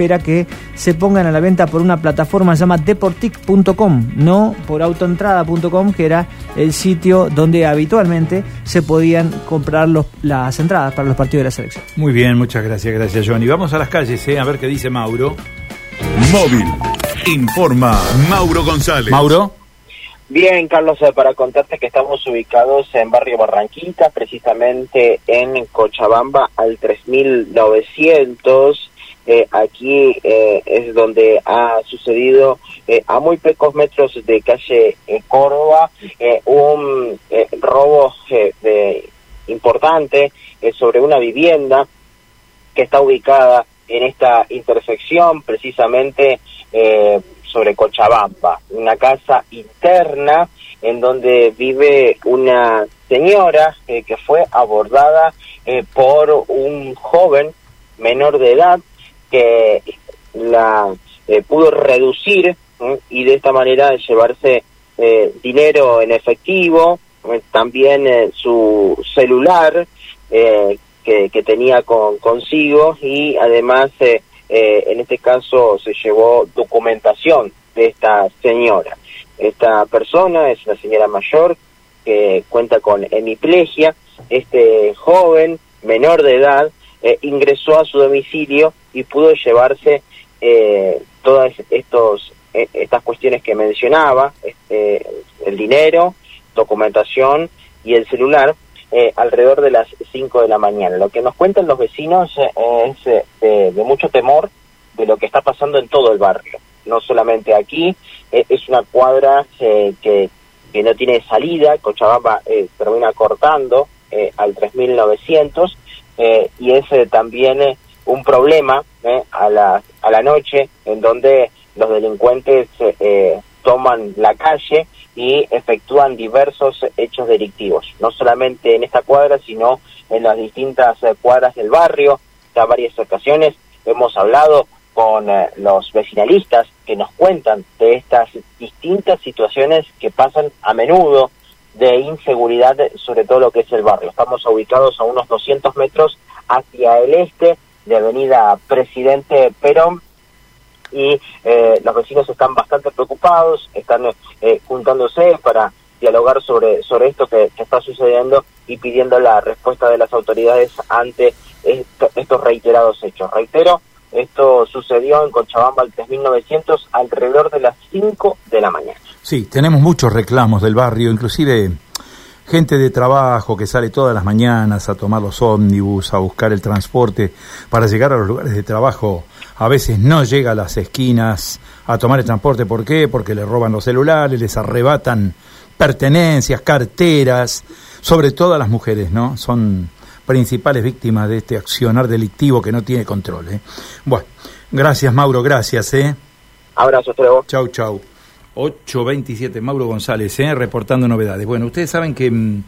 espera que se pongan a la venta por una plataforma llamada deportic.com, no por autoentrada.com, que era el sitio donde habitualmente se podían comprar los, las entradas para los partidos de la selección. Muy bien, muchas gracias, gracias Johnny. Vamos a las calles, ¿eh? a ver qué dice Mauro. Móvil. Informa Mauro González. Mauro. Bien, Carlos, eh, para contarte que estamos ubicados en Barrio Barranquita, precisamente en Cochabamba al 3900 eh, aquí eh, es donde ha sucedido eh, a muy pocos metros de calle Córdoba un robo importante sobre una vivienda que está ubicada en esta intersección precisamente sobre Cochabamba, una casa interna en donde vive una señora que fue abordada por un joven menor de edad que la eh, pudo reducir y de esta manera llevarse eh, dinero en efectivo, eh, también su celular que, que, tenía con, consigo y además en este caso se llevó documentación de esta señora. Esta persona es una señora mayor que cuenta con hemiplegia. Este joven menor de edad ingresó a su domicilio y pudo llevarse eh, todas estos eh, estas cuestiones que mencionaba, este, el dinero, documentación y el celular, eh, alrededor de las 5 de la mañana. Lo que nos cuentan los vecinos es de, mucho temor de lo que está pasando en todo el barrio, no solamente aquí, es una cuadra que, que no tiene salida, Cochabamba termina cortando al 3900 y es también un problema ¿eh? a, la, a la noche en donde los delincuentes eh, toman la calle y efectúan diversos hechos delictivos, no solamente en esta cuadra, sino en las distintas eh, cuadras del barrio. Ya varias ocasiones hemos hablado con los vecinalistas que nos cuentan de estas distintas situaciones que pasan a menudo de inseguridad, sobre todo lo que es el barrio. Estamos ubicados a unos 200 metros hacia el este de Avenida Presidente Perón y eh, los vecinos están bastante preocupados, están eh, juntándose para dialogar sobre, sobre esto que, está sucediendo y pidiendo la respuesta de las autoridades ante estos reiterados hechos. Reitero, esto sucedió en Cochabamba al 3900 alrededor de las 5 de la mañana. Sí, tenemos muchos reclamos del barrio, inclusive gente de trabajo que sale todas las mañanas a tomar los ómnibus, a buscar el transporte para llegar a los lugares de trabajo, a veces no llega a las esquinas a tomar el transporte. ¿Por qué? Porque le roban los celulares, les arrebatan pertenencias, carteras, sobre todo a las mujeres, ¿no? Son principales víctimas de este accionar delictivo que no tiene control. ¿eh? Bueno, gracias Mauro, gracias. ¿eh? Abrazo, Chau, chau. 827, Mauro González, ¿eh? reportando novedades. Bueno, ustedes saben que... Mm,